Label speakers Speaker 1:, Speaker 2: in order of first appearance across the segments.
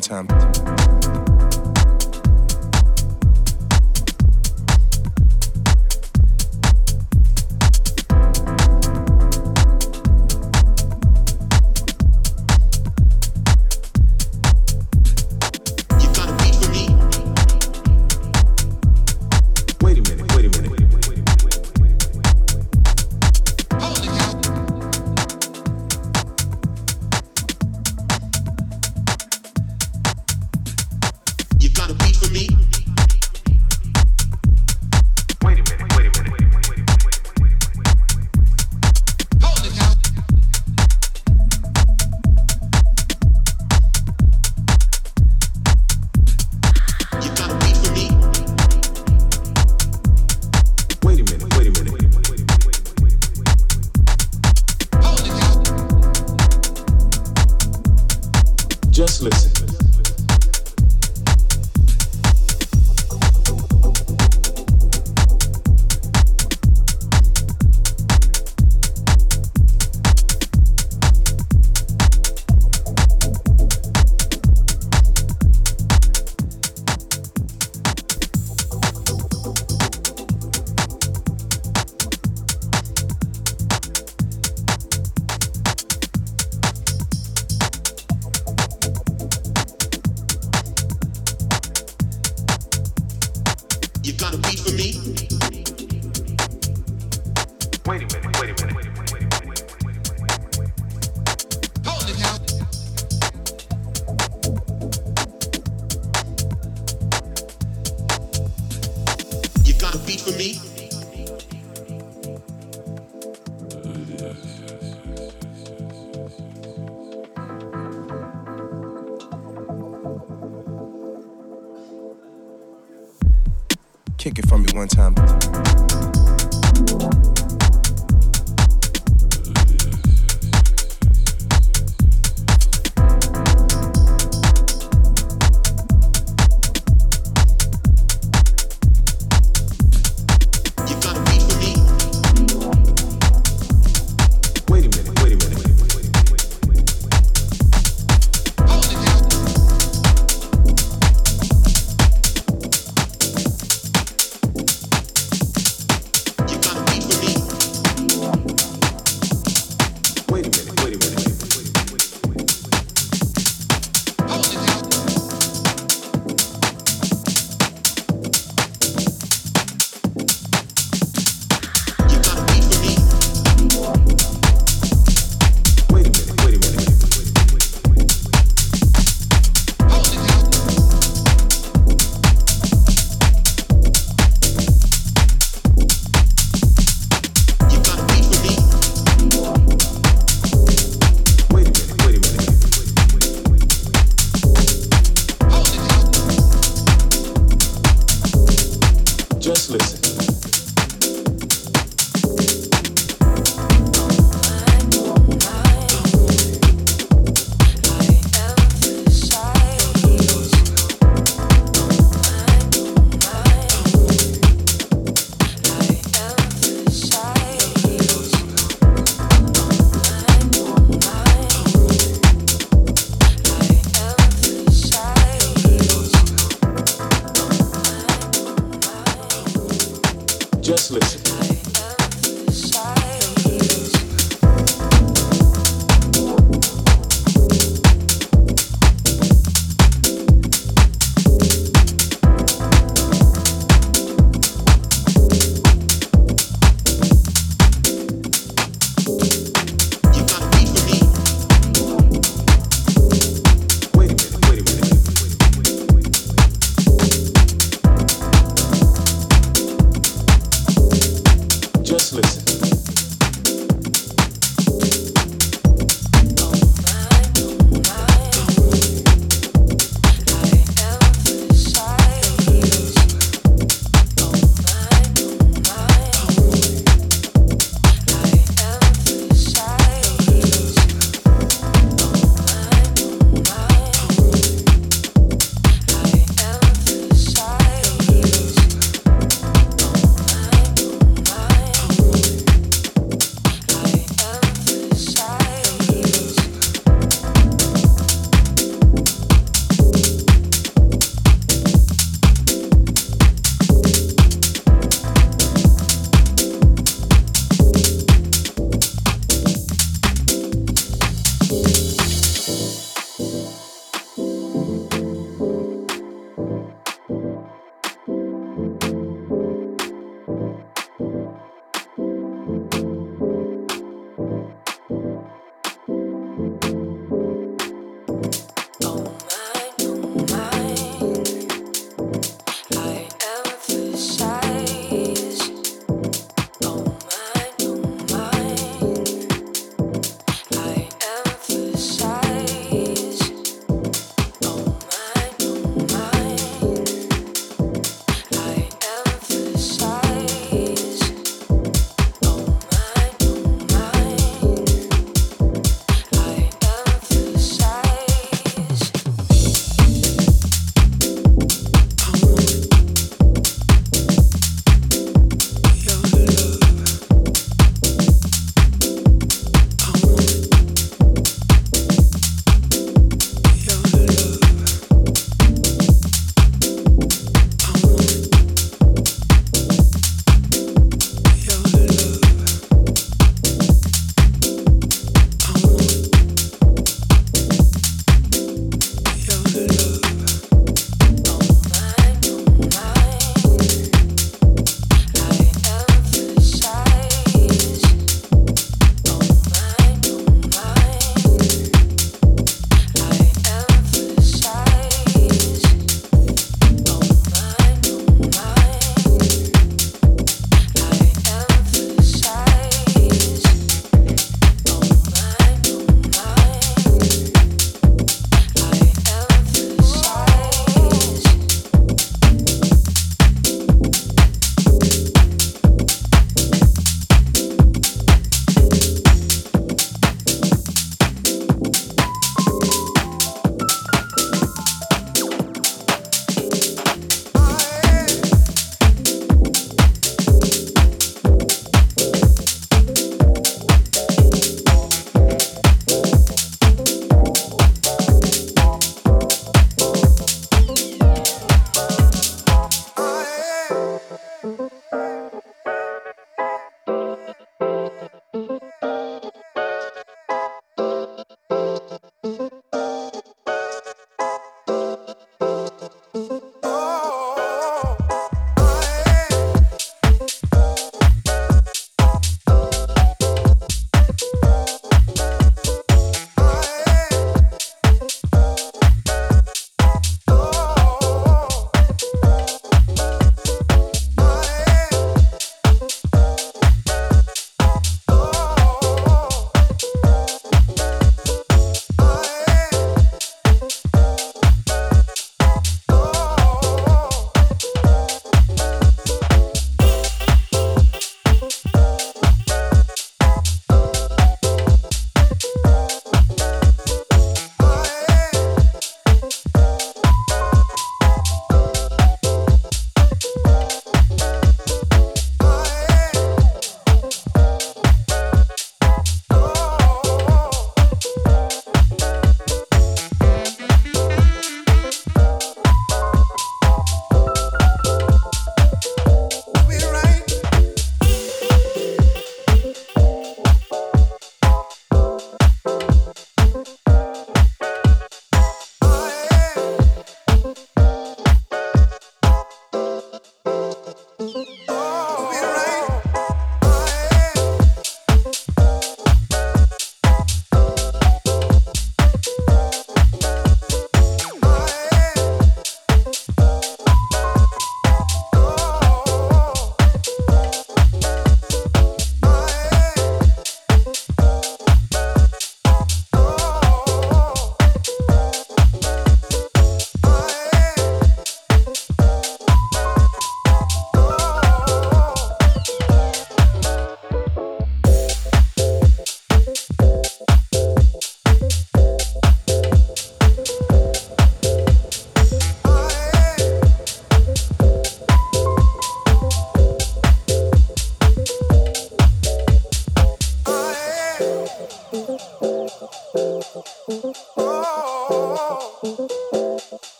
Speaker 1: time.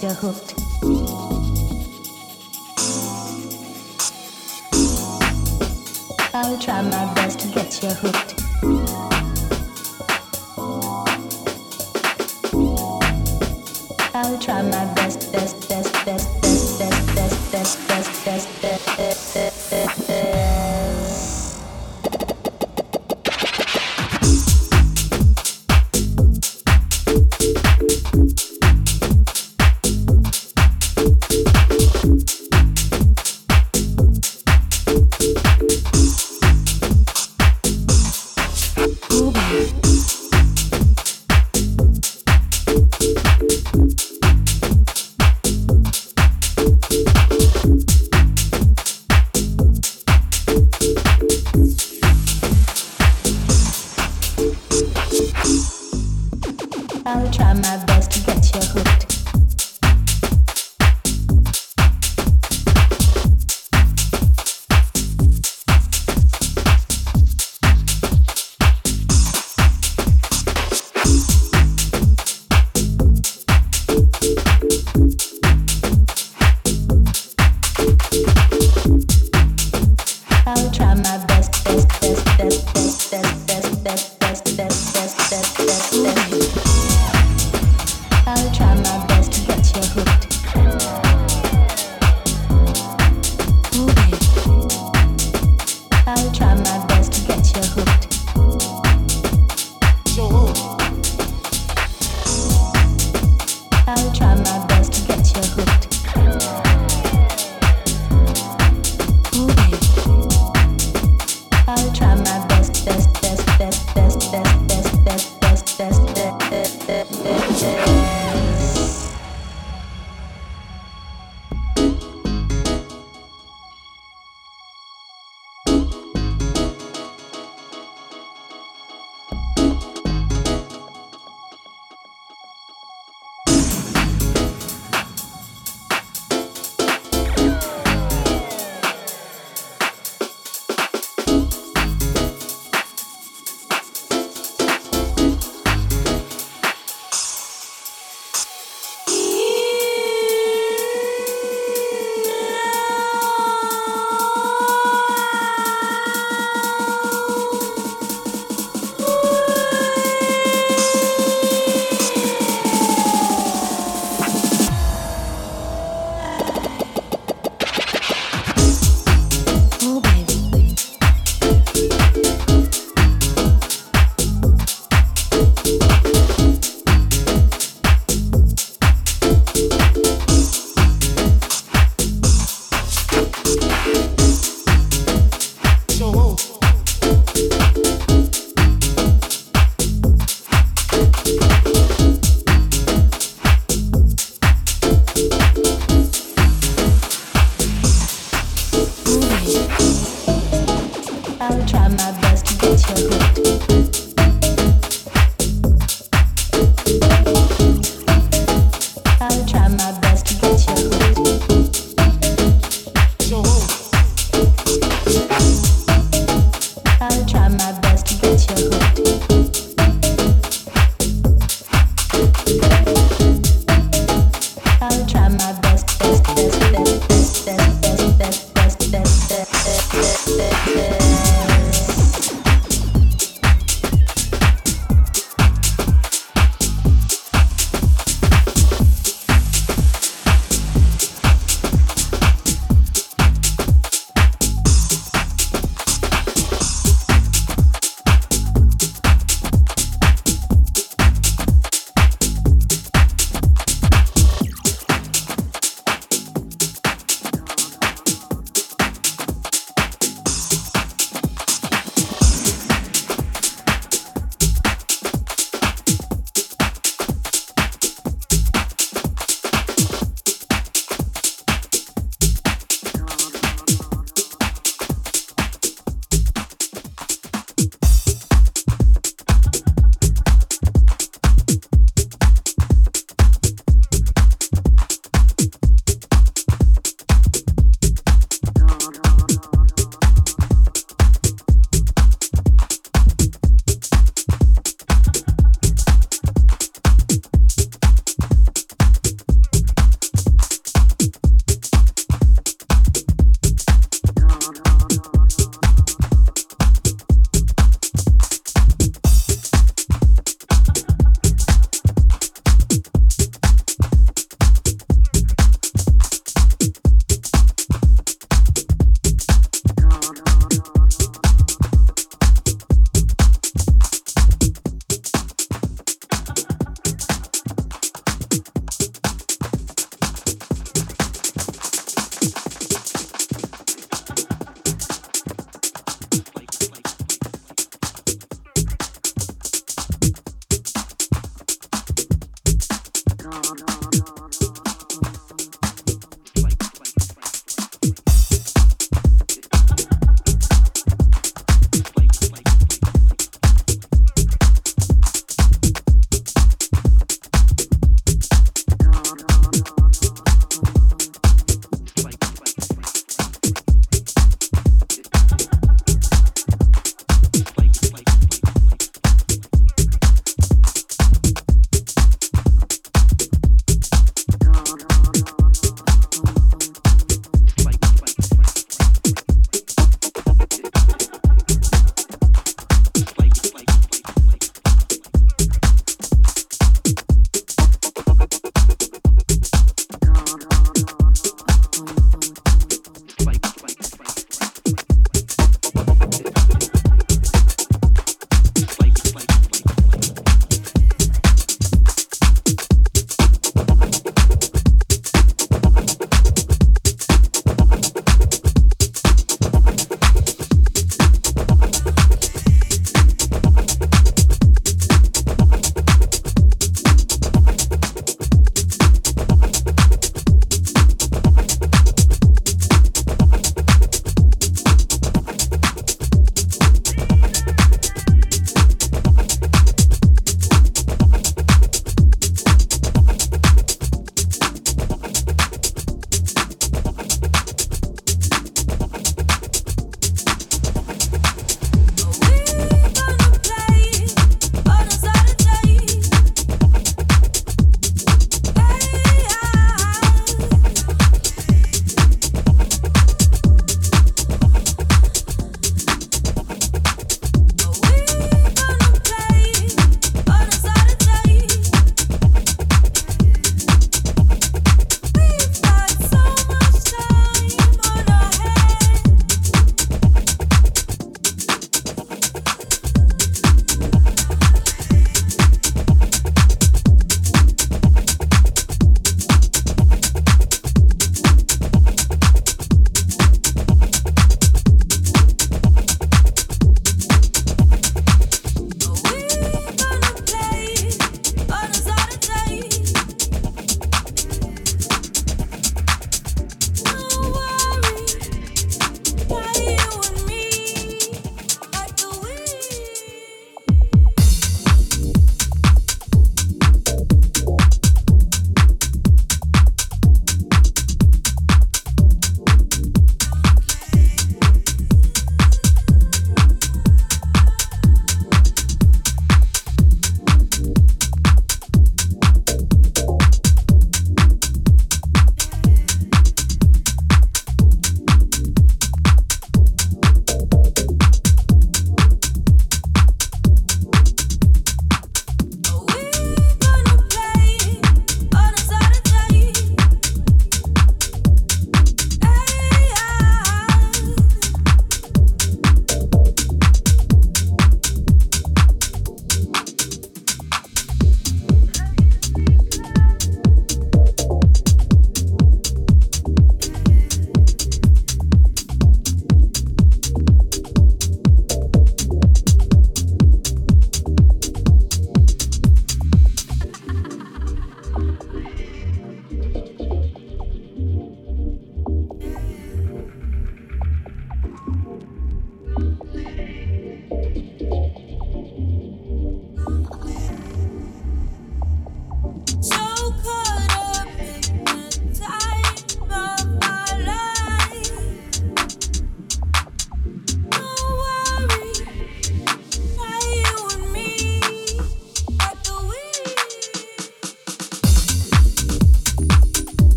Speaker 2: Ca.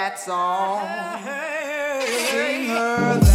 Speaker 2: that's all. Sing her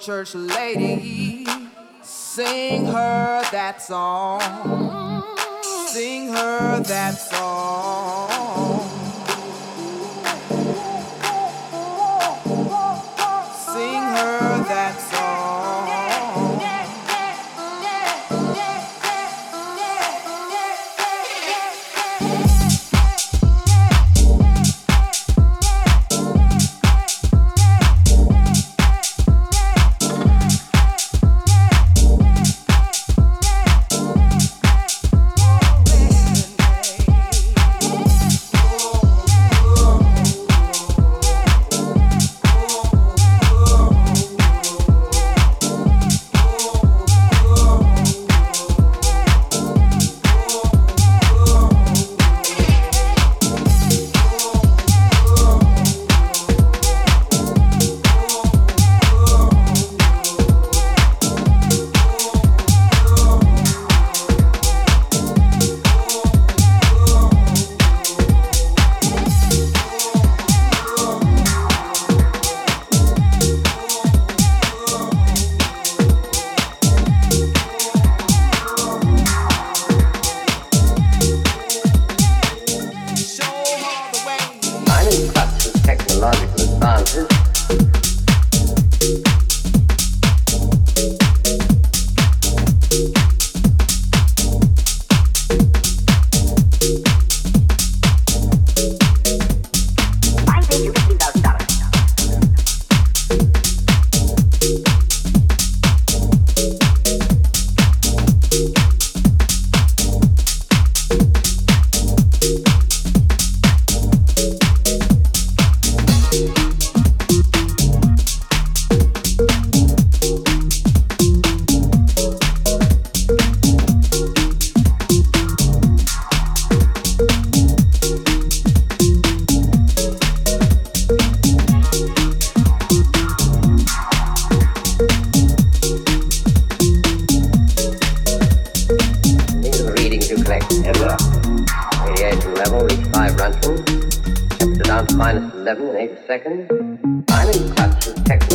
Speaker 2: church lady, sing her that song. Sing her that song.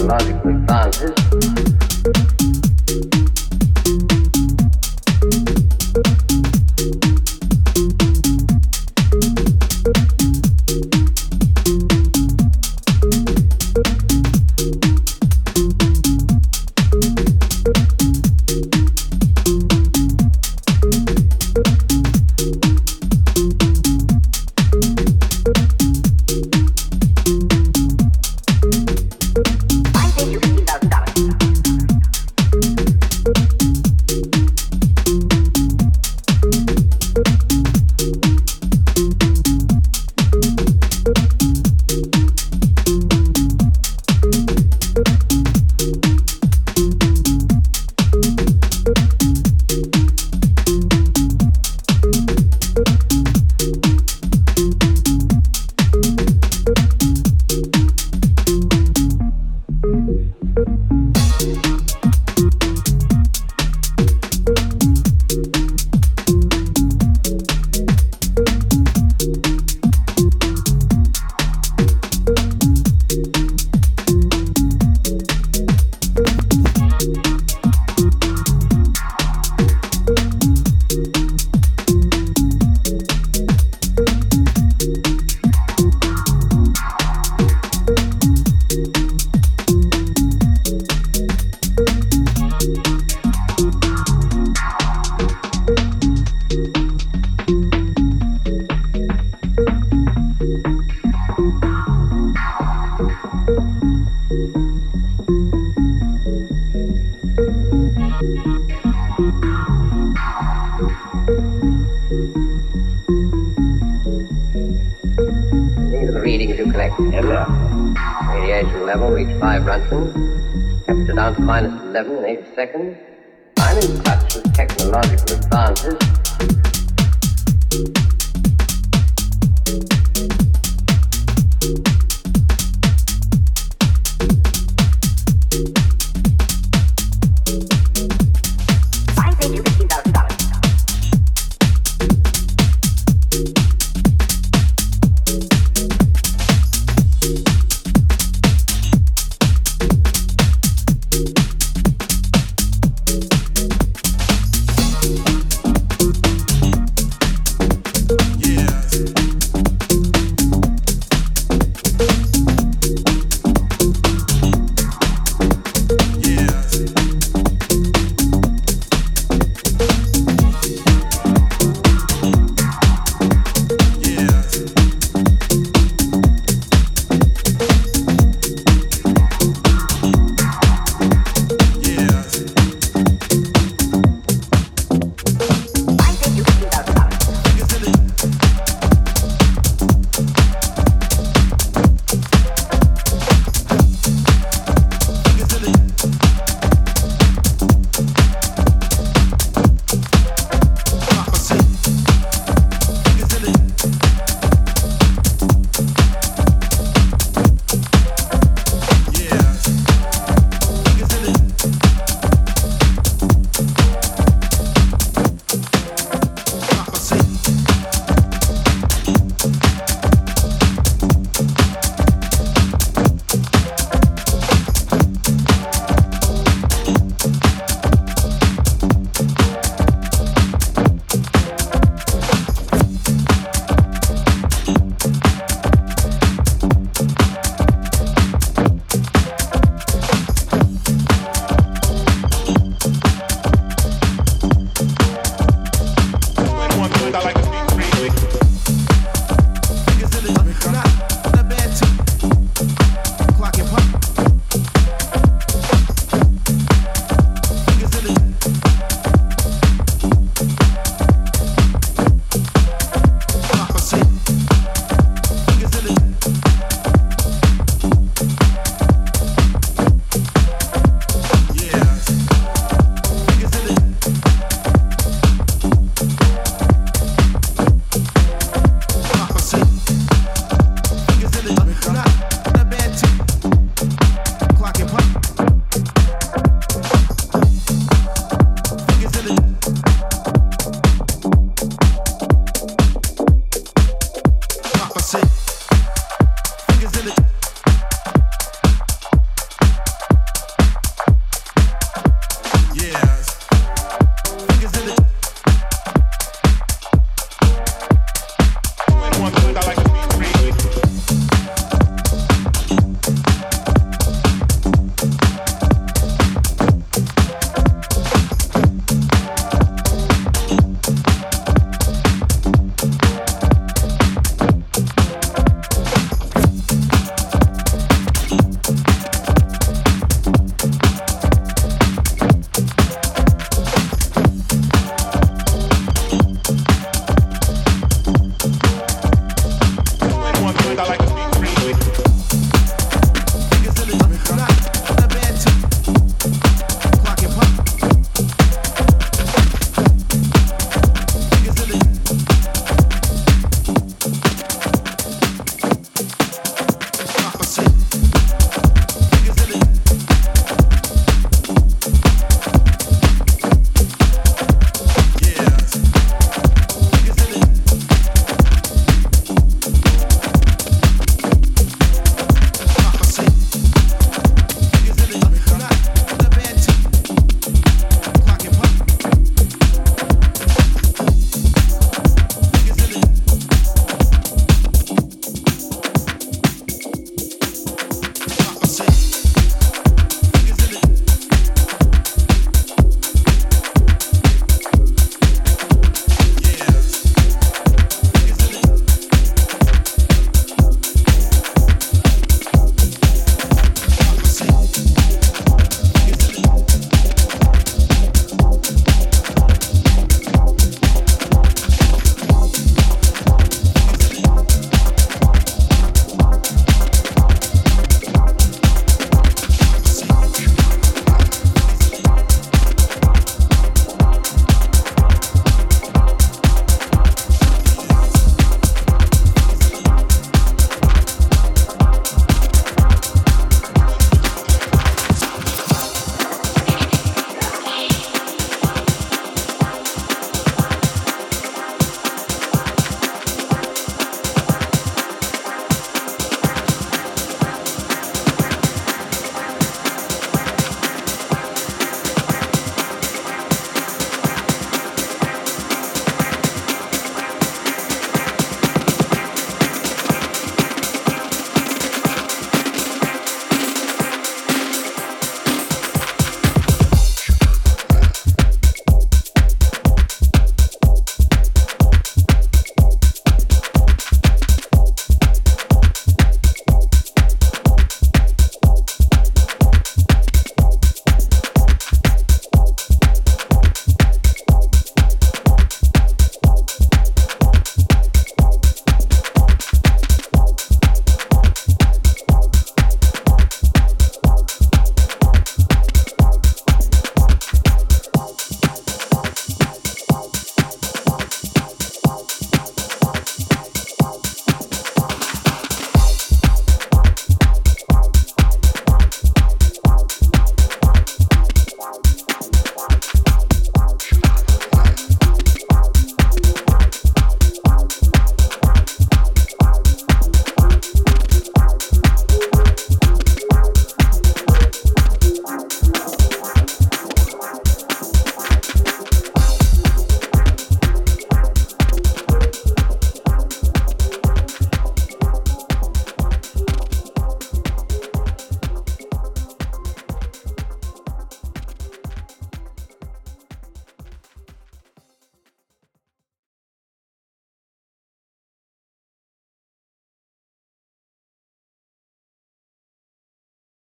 Speaker 3: 那就可以。Radiation level reached 5 Roentgen, kept it down to minus 11 in 8 seconds. I'm in touch with technological advances